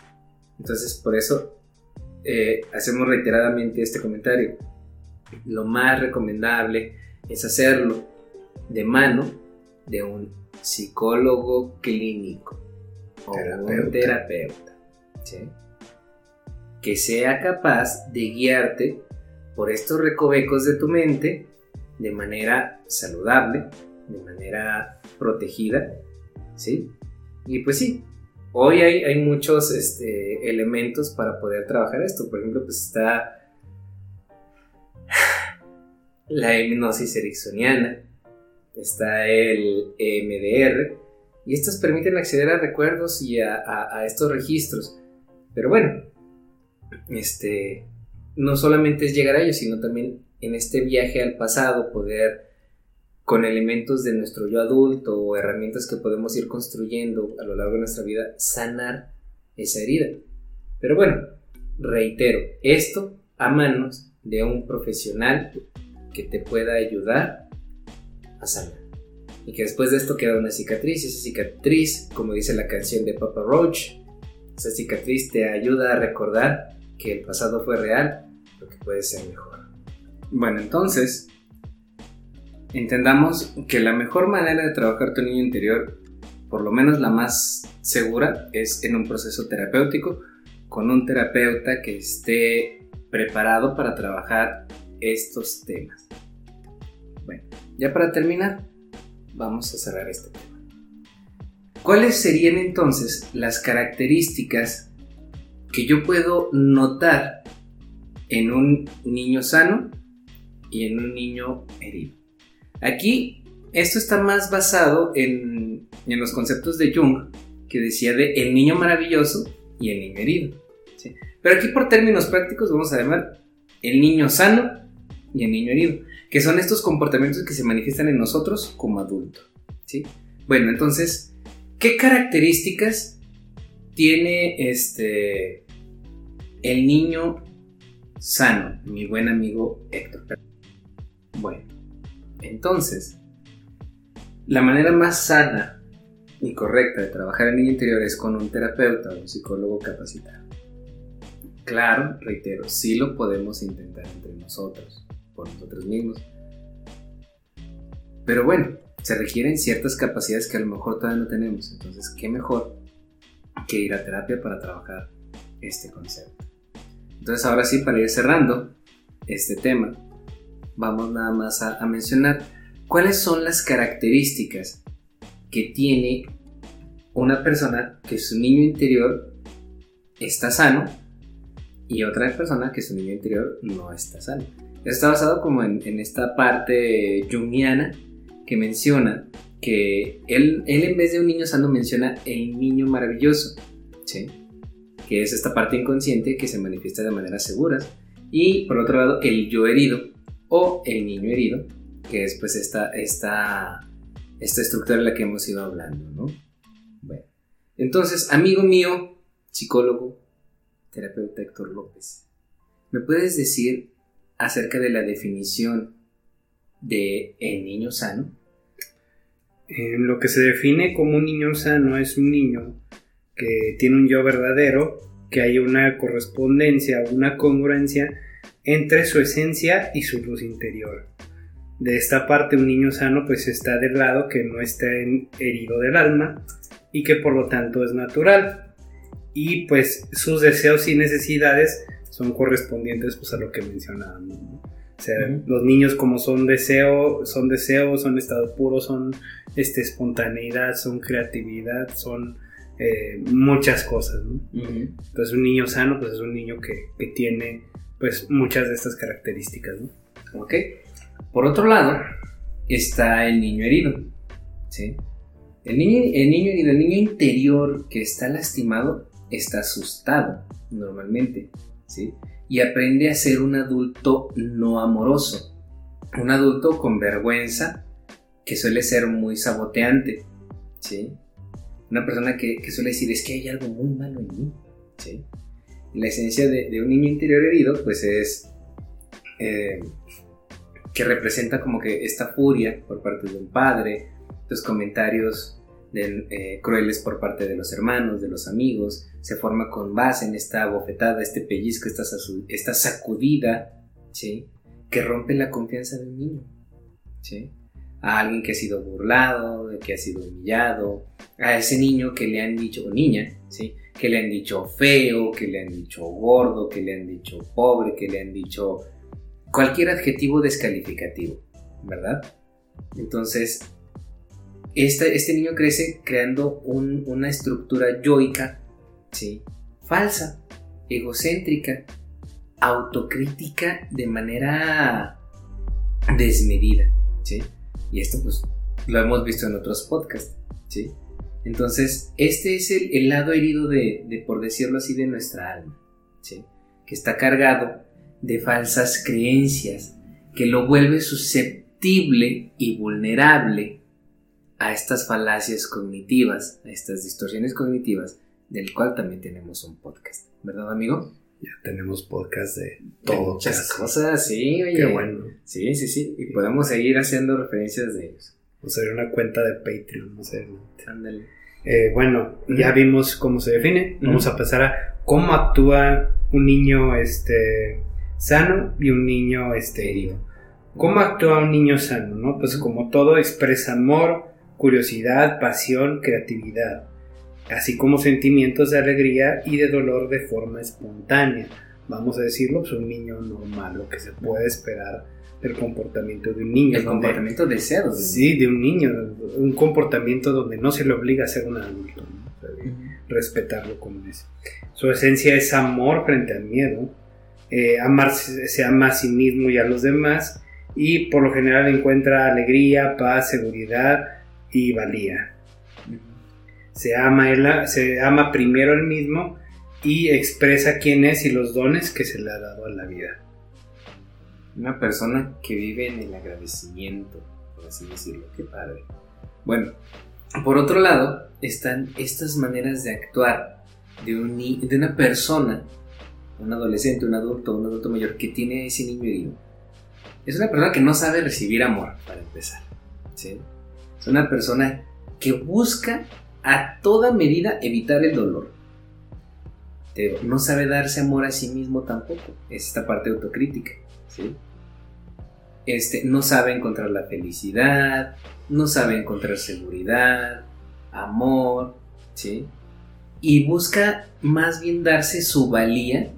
Entonces, por eso eh, hacemos reiteradamente este comentario. Lo más recomendable es hacerlo de mano de un psicólogo clínico o un terapeuta, que sea capaz de guiarte por estos recovecos de tu mente de manera saludable, de manera protegida, ¿sí? Y pues sí, hoy hay, hay muchos este, elementos para poder trabajar esto. Por ejemplo, pues está la hipnosis ericksoniana, está el EMDR, y estas permiten acceder a recuerdos y a, estos registros. Pero bueno, este, no solamente es llegar a ellos, sino también en este viaje al pasado poder con elementos de nuestro yo adulto o herramientas que podemos ir construyendo a lo largo de nuestra vida, sanar esa herida. Pero bueno, reitero, esto a manos de un profesional que te pueda ayudar a sanar. Y que después de esto queda una cicatriz, y esa cicatriz, como dice la canción de Papa Roach, esa cicatriz te ayuda a recordar que el pasado fue real, lo que puede ser mejor. Bueno, entonces, entendamos que la mejor manera de trabajar tu niño interior, por lo menos la más segura, es en un proceso terapéutico con un terapeuta que esté preparado para trabajar estos temas. Bueno, ya para terminar, vamos a cerrar este tema. ¿Cuáles serían entonces las características que yo puedo notar en un niño sano y en un niño herido? Aquí esto está más basado en, los conceptos de Jung, que decía de el niño maravilloso y el niño herido. Pero aquí por términos prácticos vamos a llamar el niño sano y el niño herido que son estos comportamientos que se manifiestan en nosotros como adultos. ¿sí? Bueno, entonces, ¿qué características tiene este el niño sano, mi buen amigo Héctor? Bueno, entonces, la manera más sana y correcta de trabajar el niño interior es con un terapeuta o un psicólogo capacitado. Claro, reitero, sí lo podemos intentar entre nosotros por nosotros mismos. Pero bueno, se requieren ciertas capacidades que a lo mejor todavía no tenemos. Entonces, ¿qué mejor que ir a terapia para trabajar este concepto? Entonces, ahora sí, para ir cerrando este tema, vamos nada más a, mencionar cuáles son las características que tiene una persona que su niño interior está sano y otra persona que su niño interior no está sano. Está basado como en, esta parte jungiana que menciona que él, él, en vez de un niño sano menciona el niño maravilloso, ¿sí? que es esta parte inconsciente que se manifiesta de maneras seguras. Y por otro lado, el yo herido o el niño herido, que es pues esta, esta, estructura de la que hemos ido hablando. ¿no? Bueno, entonces, amigo mío, psicólogo, terapeuta Héctor López, ¿me puedes decir acerca de la definición de el niño sano? lo que se define como un niño sano es un niño que tiene un yo verdadero, que hay una correspondencia, una congruencia entre su esencia y su luz interior. De esta parte un niño sano pues está del lado que no está herido del alma y que por lo tanto es natural. Y pues sus deseos y necesidades son correspondientes pues, a lo que mencionábamos. O sea, los niños como son deseo, son deseo, son estado puro, son este, espontaneidad, son creatividad, son eh, muchas cosas, ¿no? Entonces un niño sano pues es un niño que, que tiene pues muchas de estas características, ¿no? ¿Ok? Por otro lado, está el niño herido. ¿Sí? El niño, el niño herido, el niño interior que está lastimado, está asustado normalmente. ¿Sí? Y aprende a ser un adulto no amoroso. Un adulto con vergüenza que suele ser muy saboteante. ¿Sí? Una persona que, que suele decir es que hay algo muy malo en mí. ¿Sí? La esencia de, un niño interior herido, pues es eh, que representa como que esta furia por parte de un padre, los comentarios eh, crueles por parte de los hermanos, de los amigos, se forma con base en esta bofetada, este pellizco, esta, esta sacudida, ¿sí? Que rompe la confianza de un niño, ¿sí? A alguien que ha sido burlado, que ha sido humillado, a ese niño que le han dicho, niña, ¿sí? Que le han dicho feo, que le han dicho gordo, que le han dicho pobre, que le han dicho cualquier adjetivo descalificativo, ¿verdad? Entonces, este, este niño crece creando un- una estructura yoica, ¿sí? Falsa, egocéntrica, autocrítica de manera desmedida, ¿sí? Y esto pues lo hemos visto en otros podcasts, ¿sí? Entonces, este es el, el lado herido de, de, por decirlo así, de nuestra alma, ¿sí? Que está cargado de falsas creencias que lo vuelve susceptible y vulnerable a estas falacias cognitivas, a estas distorsiones cognitivas, del cual también tenemos un podcast, ¿verdad, amigo? Ya tenemos podcast de De todo. muchas cosas, sí, oye. Qué bueno. Sí, sí, sí, y podemos seguir haciendo referencias de ellos. O sea, una cuenta de Patreon, no sé. Ándale. Eh, bueno, ya vimos cómo se define. Vamos a pasar a cómo actúa un niño este, sano y un niño este, herido. ¿Cómo actúa un niño sano? ¿no? Pues como todo expresa amor, curiosidad, pasión, creatividad, así como sentimientos de alegría y de dolor de forma espontánea. Vamos a decirlo, pues un niño normal, lo que se puede esperar del comportamiento de un niño. El donde- comportamiento deseado. de- Sí, de un niño, un comportamiento donde no se le obliga a ser un adulto, ¿no? O sea, de Ujú. respetarlo como es. Su esencia es amor frente al miedo, eh, amarse, se ama a sí mismo y a los demás, y por lo general encuentra alegría, paz, seguridad y valía. Se ama, él, se ama primero él mismo y expresa quién es y los dones que se le ha dado a la vida. Una persona que vive en el agradecimiento, por así decirlo. Qué padre. Bueno, por otro lado, están estas maneras de actuar de, un de una persona, un adolescente, un adulto, un adulto mayor, que tiene ese niño herido. Es una persona que no sabe recibir amor, para empezar. ¿sí? Es una persona que busca a toda medida evitar el dolor. Digo, no sabe darse amor a sí mismo tampoco. Es esta parte autocrítica. Este, no sabe encontrar la felicidad, no sabe encontrar seguridad, amor, ¿sí? Y busca más bien darse su valía,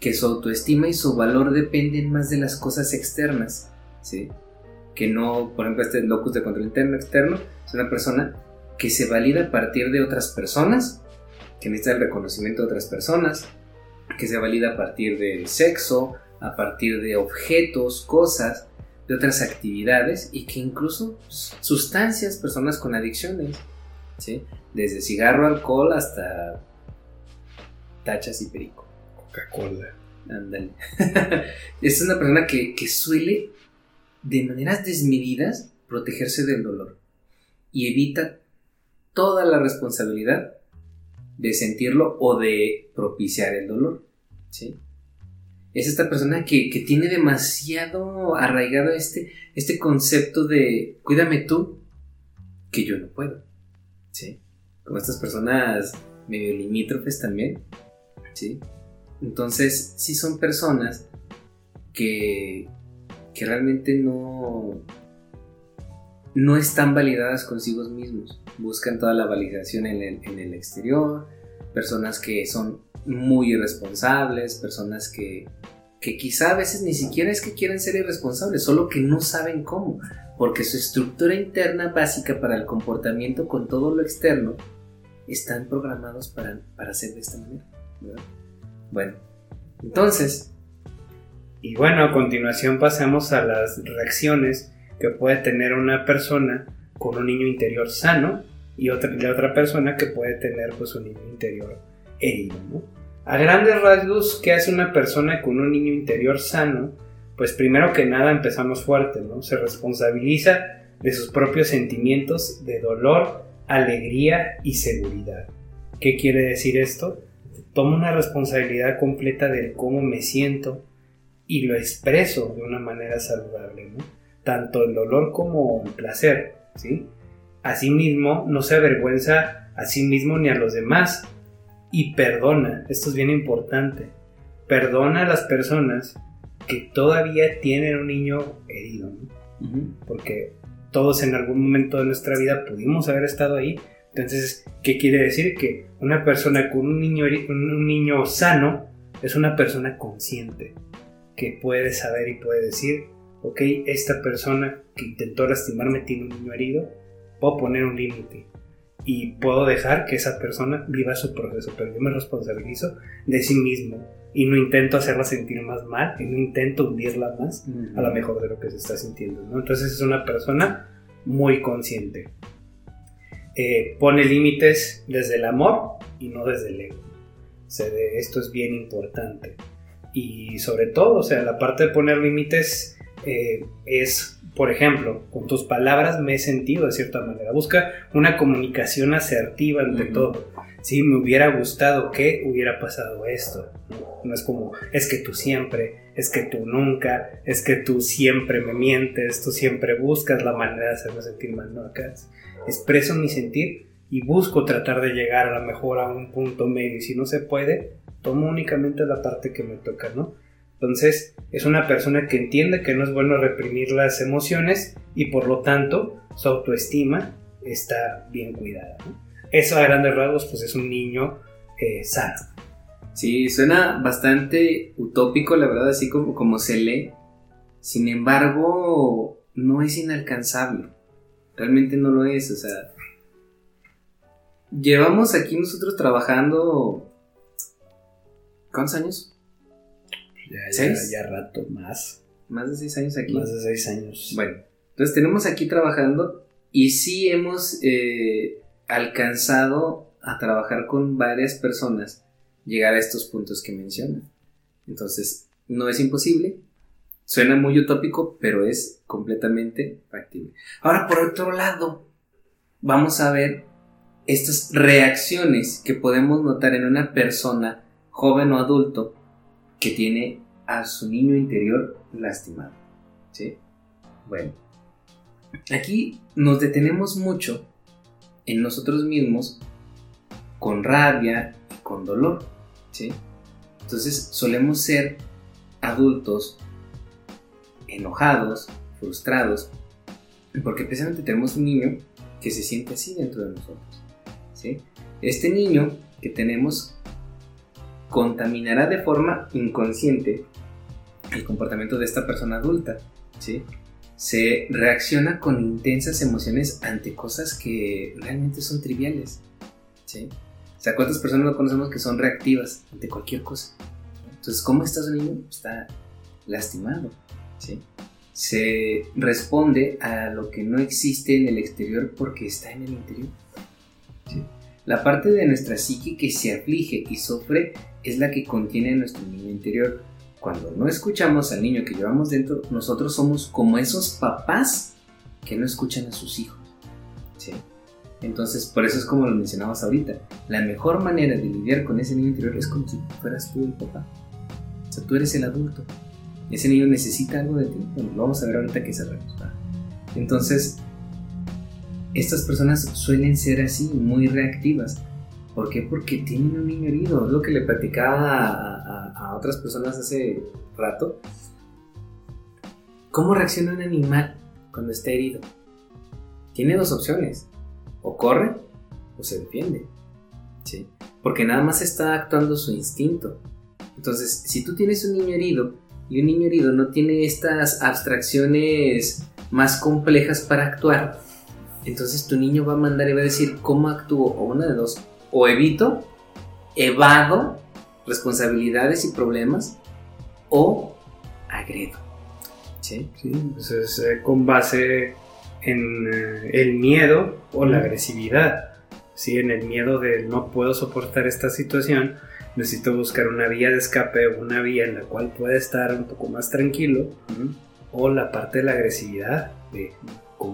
que su autoestima y su valor dependen más de las cosas externas, ¿sí? Que no, por ejemplo, este locus de control interno externo es una persona que se valida a partir de otras personas, que necesita el reconocimiento de otras personas, que se valida a partir del sexo, a partir de objetos, cosas, de otras actividades y que incluso sustancias, personas con adicciones, ¿sí? Desde cigarro, alcohol hasta tachas y perico. Coca-Cola. Ándale. es una persona que, que suele, de maneras desmedidas, protegerse del dolor y evita toda la responsabilidad de sentirlo o de propiciar el dolor, ¿sí? Es esta persona que, que, tiene demasiado arraigado este, este concepto de cuídame tú, que yo no puedo. ¿Sí? Como estas personas medio limítrofes también. ¿Sí? Entonces, sí son personas que, que realmente no, no están validadas consigo mismos. Buscan toda la validación en el, en el exterior. Personas que son muy irresponsables, personas que, que quizá a veces ni siquiera es que quieran ser irresponsables, solo que no saben cómo, porque su estructura interna básica para el comportamiento con todo lo externo están programados para, para ser de esta manera. Bueno, entonces... Y bueno, a continuación pasamos a las reacciones que puede tener una persona con un niño interior sano y otra, la otra persona que puede tener pues un niño interior herido. A grandes rasgos, ¿qué hace una persona con un niño interior sano? Pues primero que nada empezamos fuerte, ¿no? Se responsabiliza de sus propios sentimientos de dolor, alegría y seguridad. ¿Qué quiere decir esto? Tomo una responsabilidad completa de cómo me siento y lo expreso de una manera saludable, ¿no? Tanto el dolor como el placer, ¿sí? Asimismo, no se avergüenza a sí mismo ni a los demás y perdona, esto es bien importante, perdona a las personas que todavía tienen un niño herido, porque todos en algún momento de nuestra vida pudimos haber estado ahí. Entonces, ¿qué quiere decir? Que una persona con un niño, un niño sano es una persona consciente, que puede saber y puede decir, ok, esta persona que intentó lastimarme tiene un niño herido, puedo poner un límite y puedo dejar que esa persona viva su proceso, pero yo me responsabilizo de sí mismo y no intento hacerla sentir más mal y no intento hundirla más a lo mejor de lo que se está sintiendo. ¿no? Entonces es una persona muy consciente. Eh, pone límites desde el amor y no desde el ego. esto es bien importante. Y sobre todo, o sea, la parte de poner límites eh, es por ejemplo, con tus palabras me he sentido de cierta manera. Busca una comunicación asertiva ante todo. Si me hubiera gustado que hubiera pasado esto. ¿no? es como, es que tú siempre, es que tú nunca, es que tú siempre me mientes, tú siempre buscas la manera de hacerme sentir mal. No, acá expreso mi sentir y busco tratar de llegar a la mejor a un punto medio. Y si no se puede, tomo únicamente la parte que me toca, ¿no? Entonces, es una persona que entiende que no es bueno reprimir las emociones y por lo tanto su autoestima está bien cuidada. Eso a grandes rasgos pues es un niño eh, sano. Sí, suena bastante utópico, la verdad, así como, como se lee. Sin embargo, no es inalcanzable. Realmente no lo es, o sea... Llevamos aquí nosotros trabajando... ¿Cuántos años? Ya, ya, rato, más. Más de seis años aquí. Más de seis años. Bueno, entonces tenemos aquí trabajando y sí hemos eh, alcanzado a trabajar con varias personas, llegar a estos puntos que mencionan. Entonces, no es imposible, suena muy utópico, pero es completamente factible. Ahora, por otro lado, vamos a ver estas reacciones que podemos notar en una persona, joven o adulto, que tiene a su niño interior lastimado. ¿Sí? Bueno, aquí nos detenemos mucho en nosotros mismos con rabia y con dolor. ¿Sí? Entonces solemos ser adultos enojados, frustrados, porque precisamente tenemos un niño que se siente así dentro de nosotros. ¿sí? Este niño que tenemos contaminará de forma inconsciente el comportamiento de esta persona adulta, ¿sí? Se reacciona con intensas emociones ante cosas que realmente son triviales, ¿sí? O sea, ¿cuántas personas no conocemos que son reactivas ante cualquier cosa? Entonces, ¿cómo está su niño? Está lastimado, ¿sí? Se responde a lo que no existe en el exterior porque está en el interior. La parte de nuestra psique que se aflige y sufre es la que contiene nuestro niño interior. Cuando no escuchamos al niño que llevamos dentro, nosotros somos como esos papás que no escuchan a sus hijos. ¿sí? Entonces, por eso es como lo mencionamos ahorita. La mejor manera de lidiar con ese niño interior es como si fueras tú el papá. O sea, tú eres el adulto. Ese niño necesita algo de ti. Bueno, lo vamos a ver ahorita que cerramos. Entonces, estas personas suelen ser así, muy reactivas. ¿Por qué? Porque tienen un niño herido. Es lo que le platicaba a, otras personas hace rato. ¿Cómo reacciona un animal cuando está herido? Tiene dos opciones. O corre o se defiende. ¿Sí? Porque nada más está actuando su instinto. Entonces, si tú tienes un niño herido, y un niño herido no tiene estas abstracciones más complejas para actuar, entonces tu niño va a mandar y va a decir cómo actúo, o una de dos, o evito, evado responsabilidades y problemas, o agredo. Sí, sí pues es eh, con base en eh, el miedo o la agresividad. Sí, en el miedo de no puedo soportar esta situación, necesito buscar una vía de escape, una vía en la cual pueda estar un poco más tranquilo, o la parte de la agresividad, de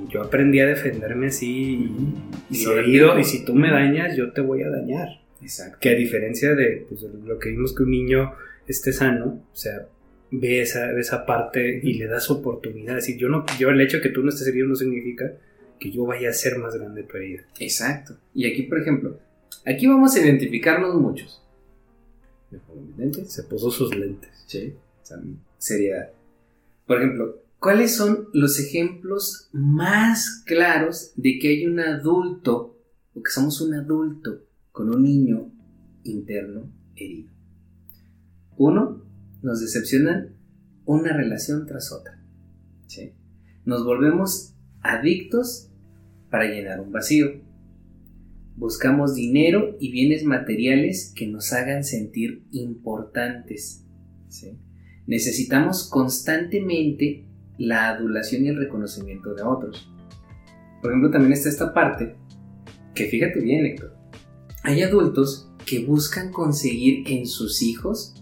yo aprendí a defenderme así y, si y si tú me dañas, yo te voy a dañar. Exacto. Que a diferencia de, pues, lo que vimos que un niño esté sano, o sea, ve esa, esa parte y le das oportunidad. Es yo, no, yo el hecho de que tú no estés herido no significa que yo vaya a ser más grande tu herida. Exacto. Y aquí, por ejemplo, aquí vamos a identificarnos muchos. Se puso sus lentes. Sí. seriedad. Por ejemplo, ¿cuáles son los ejemplos más claros de que hay un adulto, o que somos un adulto con un niño interno herido? Uno, nos decepcionan una relación tras otra. Nos volvemos adictos para llenar un vacío. Buscamos dinero y bienes materiales que nos hagan sentir importantes. Necesitamos constantemente la adulación y el reconocimiento de otros. Por ejemplo, también está esta parte, que fíjate bien, Héctor. Hay adultos que buscan conseguir en sus hijos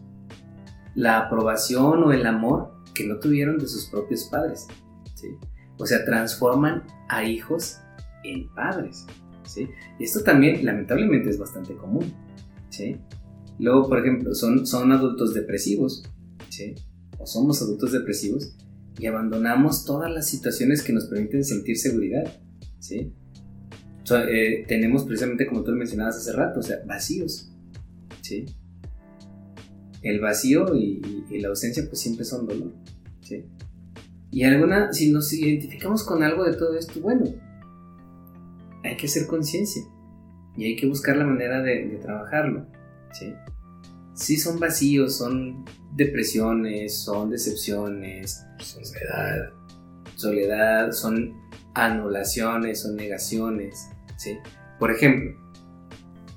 la aprobación o el amor que no tuvieron de sus propios padres. O sea, transforman a hijos en padres. ¿sí? Y esto también, lamentablemente, es bastante común. ¿sí? Luego, por ejemplo, son, son adultos depresivos. ¿sí? O somos adultos depresivos y abandonamos todas las situaciones que nos permiten sentir seguridad. ¿sí? Eh, tenemos precisamente, como tú lo mencionabas hace rato, o sea, vacíos. ¿sí? el vacío y, la ausencia pues siempre son dolor. ¿sí? Y alguna, si nos identificamos con algo de todo esto, bueno, hay que hacer conciencia y hay que buscar la manera de, trabajarlo. ¿sí? Sí son vacíos, son depresiones, son decepciones, soledad, soledad, son anulaciones, son negaciones. ¿sí? Por ejemplo,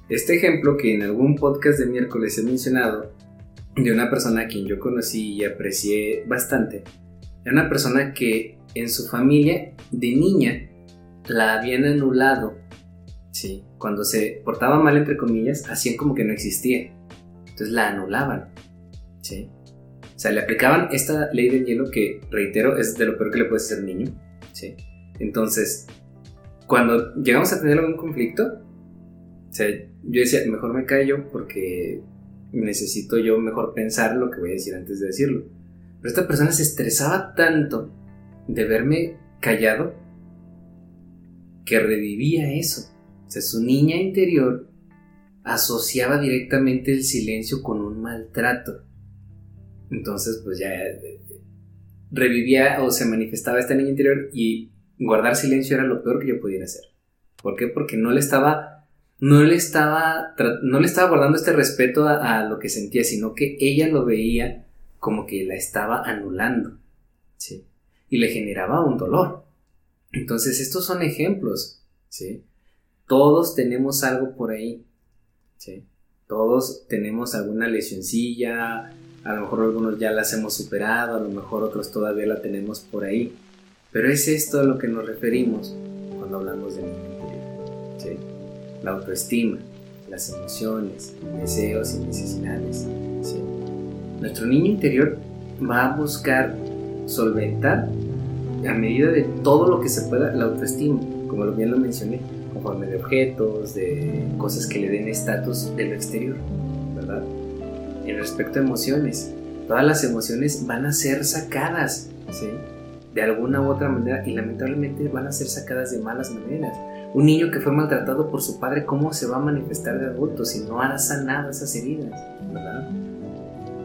este ejemplo que en algún podcast de miércoles he mencionado de una persona a quien yo conocí y aprecié bastante. Era una persona que en su familia de niña la habían anulado. Sí, cuando se portaba mal, entre comillas, hacían como que no existía. Entonces la anulaban. Sí. O sea, le aplicaban esta ley del hielo que, reitero, es de lo peor que le puede hacer niño. Sí. Entonces, cuando llegamos a tener algún conflicto, o sea, yo decía, mejor me callo porque necesito yo mejor pensar lo que voy a decir antes de decirlo. Pero esta persona se estresaba tanto de verme callado que revivía eso. O sea, su niña interior asociaba directamente el silencio con un maltrato. Entonces, pues ya eh, revivía o se manifestaba esta niña interior y guardar silencio era lo peor que yo pudiera hacer. ¿Por qué? Porque no le estaba no le estaba, no le estaba guardando este respeto a, lo que sentía, sino que ella lo veía como que la estaba anulando, ¿sí? Y le generaba un dolor. Entonces, estos son ejemplos, ¿sí? Todos tenemos algo por ahí, ¿sí? Todos tenemos alguna lesioncilla, a lo mejor algunos ya las hemos superado, a lo mejor otros todavía la tenemos por ahí. Pero es esto a lo que nos referimos cuando hablamos de niño ¿sí? la autoestima, las emociones, deseos y necesidades. Nuestro niño interior va a buscar solventar a medida de todo lo que se pueda la autoestima, como bien lo mencioné, conforme de objetos, de cosas que le den estatus de lo exterior, ¿verdad? En respecto a emociones, todas las emociones van a ser sacadas, ¿sí? De alguna u otra manera y lamentablemente van a ser sacadas de malas maneras un niño que fue maltratado por su padre, ¿cómo se va a manifestar de adulto si no ha sanado esas heridas? ¿Verdad?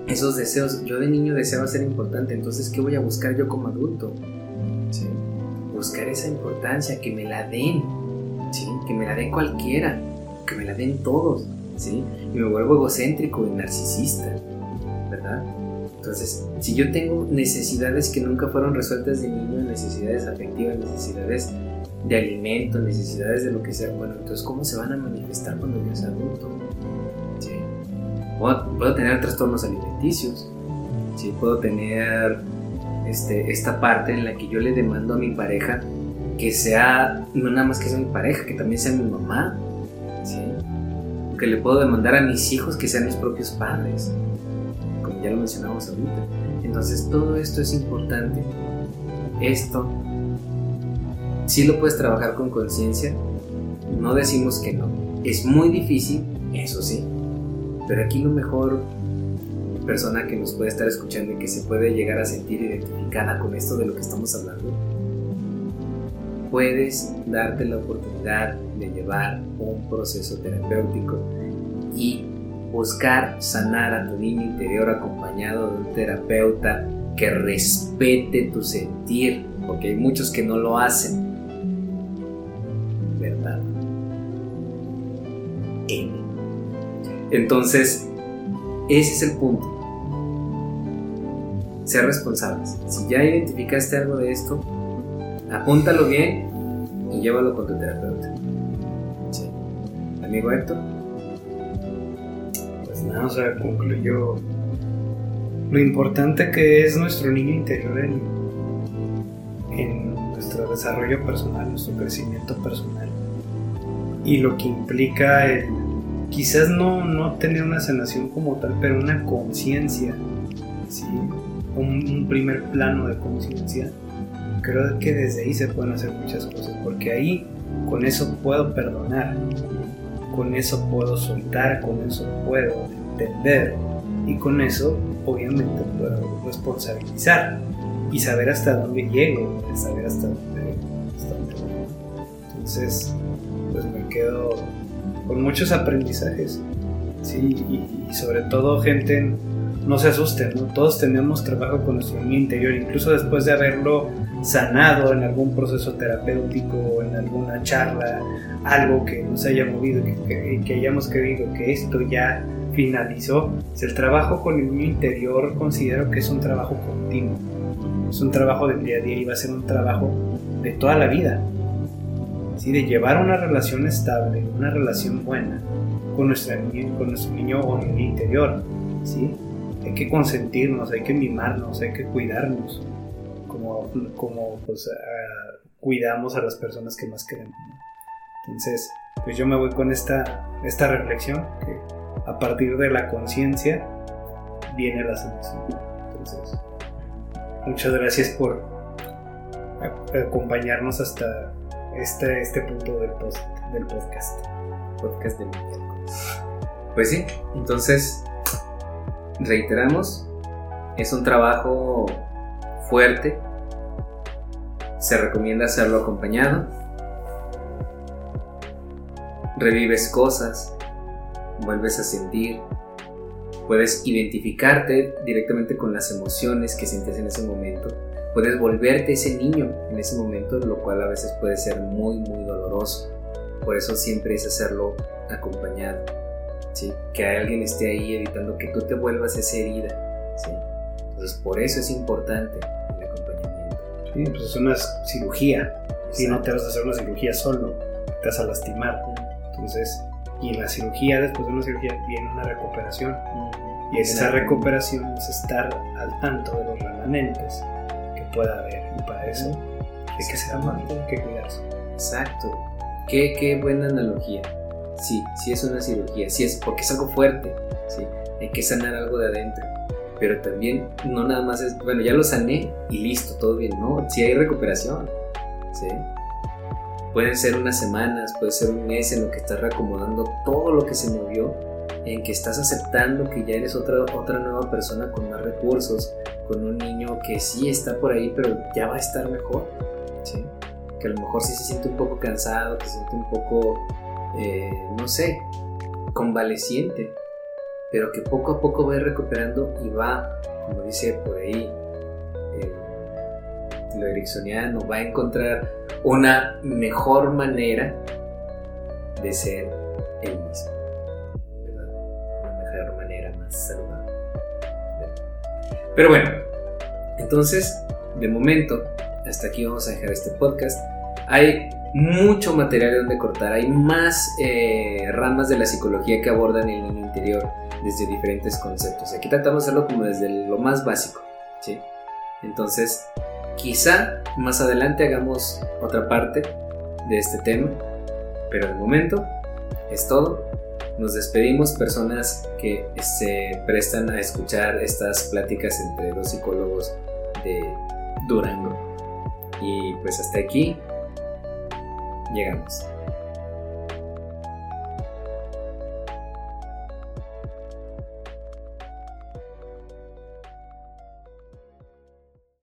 Esos deseos, yo de niño deseaba ser importante, entonces ¿qué voy a buscar yo como adulto? ¿Sí? Buscar esa importancia, que me la den. Que me la dé cualquiera, que me la den todos, ¿sí? y me vuelvo egocéntrico y narcisista, ¿verdad? Entonces, si yo tengo necesidades que nunca fueron resueltas de niño, necesidades afectivas, necesidades de alimento, necesidades de lo que sea, bueno, entonces, ¿cómo se van a manifestar cuando yo sea adulto? ¿Sí? Puedo, tener trastornos alimenticios, ¿sí? puedo tener este, esta parte en la que yo le demando a mi pareja que sea, no nada más que sea mi pareja, que también sea mi mamá, que le puedo demandar a mis hijos que sean mis propios padres, como ya lo mencionamos ahorita. Entonces todo esto es importante. Esto sí lo puedes trabajar con conciencia, no decimos que no. Es muy difícil, eso sí, pero aquí lo mejor persona que nos puede estar escuchando y que se puede llegar a sentir identificada con esto de lo que estamos hablando, puedes darte la oportunidad de llevar un proceso terapéutico y buscar sanar a tu niño interior acompañado de un terapeuta que respete tu sentir, porque hay muchos que no lo hacen. ¿Verdad? Entonces, ese es el punto. Ser responsables. Si ya identificaste algo de esto, apúntalo bien y llévalo con tu terapeuta. Sí. Amigo Héctor. Pues nada, o sea, concluyó lo importante que es nuestro niño interior en, nuestro desarrollo personal, nuestro crecimiento personal. Y lo que implica el, quizás no, no tener una sanación como tal, pero una conciencia, ¿sí? un primer plano de conciencia creo que desde ahí se pueden hacer muchas cosas, porque ahí con eso puedo perdonar, con eso puedo soltar, con eso puedo entender y con eso obviamente puedo responsabilizar y saber hasta dónde llego, saber hasta dónde, Entonces, pues me quedo con muchos aprendizajes, sí, y, sobre todo gente, no se asusten, todos tenemos trabajo con nuestro niño interior, incluso después de haberlo sanado en algún proceso terapéutico, en alguna charla, algo que nos haya movido, que, que, hayamos creído que esto ya finalizó. el trabajo con el niño interior considero que es un trabajo continuo, es un trabajo del día a día y va a ser un trabajo de toda la vida. ¿sí? De llevar una relación estable, una relación buena con nuestro niño o niño interior. ¿sí? Hay que consentirnos, hay que mimarnos, hay que cuidarnos como, pues, cuidamos a las personas que más queremos. Entonces, pues yo me voy con esta, esta reflexión, que a partir de la conciencia viene la sanación. Entonces, muchas gracias por acompañarnos hasta este, este punto del, del podcast. Podcast de Pues sí, entonces reiteramos, es un trabajo fuerte, se recomienda hacerlo acompañado. Revives cosas, vuelves a sentir, puedes identificarte directamente con las emociones que sientes en ese momento, puedes volverte ese niño en ese momento, lo cual a veces puede ser muy, muy doloroso. Por eso siempre es hacerlo acompañado, ¿sí? que alguien esté ahí evitando que tú te vuelvas esa herida. ¿sí? Entonces, por eso es importante Sí, pues es una cirugía. Si no te vas a hacer una cirugía solo, te vas a lastimar. Entonces, y en la cirugía, después de una cirugía, viene una recuperación. Y esa recuperación es estar al tanto de los remanentes que pueda haber. Y para eso hay que ser amante, hay que cuidarse. Exacto. Qué, qué buena analogía. Sí, sí es una cirugía, sí es porque es algo fuerte, sí, hay que sanar algo de adentro pero también no nada más es, bueno, ya lo sané y listo, todo bien, no, si hay recuperación, ¿sí? Pueden ser unas semanas, puede ser un mes en lo que estás reacomodando todo lo que se movió, en que estás aceptando que ya eres otra, otra nueva persona con más recursos, con un niño que sí está por ahí, pero ya va a estar mejor, ¿sí? Que a lo mejor sí se siente un poco cansado, que se siente un poco, eh, no sé, convaleciente, pero que poco a poco va a ir recuperando y va, como dice por ahí eh, lo ericksoniano, va a encontrar una mejor manera de ser el mismo. Una mejor manera, más saludable. Pero bueno, entonces, de momento, hasta aquí vamos a dejar este podcast. Hay mucho material donde cortar, hay más eh, ramas de la psicología que abordan el niño interior desde diferentes conceptos. Aquí tratamos de hacerlo como desde lo más básico, ¿sí? Entonces, quizá más adelante hagamos otra parte de este tema, pero de momento es todo. Nos despedimos, personas que se prestan a escuchar estas pláticas entre dos psicólogos de Durango. Y pues hasta aquí llegamos.